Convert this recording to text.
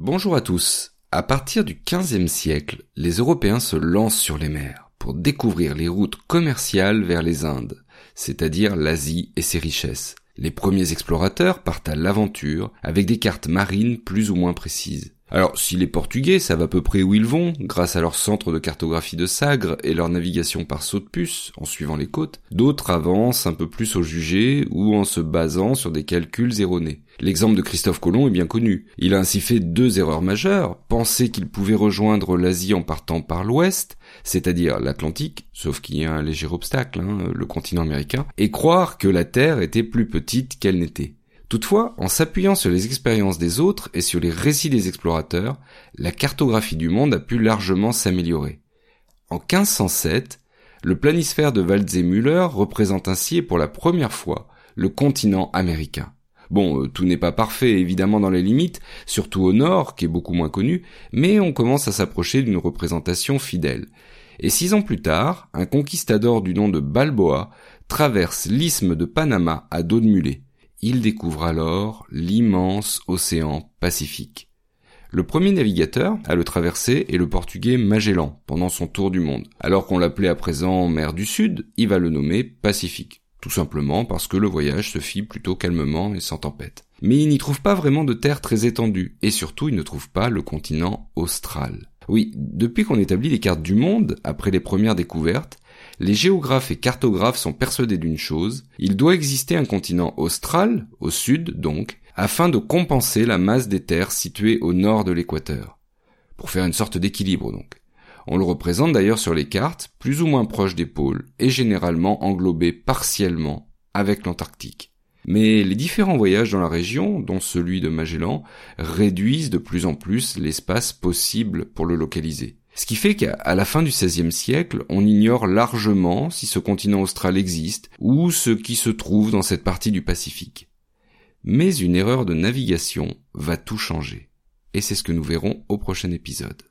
Bonjour à tous. À partir du XVe siècle, les Européens se lancent sur les mers pour découvrir les routes commerciales vers les Indes, c'est-à-dire l'Asie et ses richesses. Les premiers explorateurs partent à l'aventure avec des cartes marines plus ou moins précises. Alors, si les Portugais savent à peu près où ils vont, grâce à leur centre de cartographie de Sagres et leur navigation par saut de puce, en suivant les côtes, d'autres avancent un peu plus au jugé ou en se basant sur des calculs erronés. L'exemple de Christophe Colomb est bien connu. Il a ainsi fait deux erreurs majeures, penser qu'il pouvait rejoindre l'Asie en partant par l'ouest, c'est-à-dire l'Atlantique, sauf qu'il y a un léger obstacle, hein, le continent américain, et croire que la Terre était plus petite qu'elle n'était. Toutefois, en s'appuyant sur les expériences des autres et sur les récits des explorateurs, la cartographie du monde a pu largement s'améliorer. En 1507, le planisphère de Waldseemüller représente ainsi pour la première fois le continent américain. Bon, euh, tout n'est pas parfait évidemment dans les limites, surtout au nord, qui est beaucoup moins connu, mais on commence à s'approcher d'une représentation fidèle. Et six ans plus tard, un conquistador du nom de Balboa traverse l'isthme de Panama à dos de mulet il découvre alors l'immense océan Pacifique. Le premier navigateur à le traverser est le portugais Magellan pendant son tour du monde. Alors qu'on l'appelait à présent mer du Sud, il va le nommer Pacifique. Tout simplement parce que le voyage se fit plutôt calmement et sans tempête. Mais il n'y trouve pas vraiment de terre très étendue, et surtout il ne trouve pas le continent austral. Oui, depuis qu'on établit les cartes du monde, après les premières découvertes, les géographes et cartographes sont persuadés d'une chose, il doit exister un continent austral, au sud donc, afin de compenser la masse des terres situées au nord de l'équateur. Pour faire une sorte d'équilibre donc. On le représente d'ailleurs sur les cartes, plus ou moins proche des pôles, et généralement englobé partiellement avec l'Antarctique. Mais les différents voyages dans la région, dont celui de Magellan, réduisent de plus en plus l'espace possible pour le localiser. Ce qui fait qu'à la fin du XVIe siècle, on ignore largement si ce continent austral existe ou ce qui se trouve dans cette partie du Pacifique. Mais une erreur de navigation va tout changer. Et c'est ce que nous verrons au prochain épisode.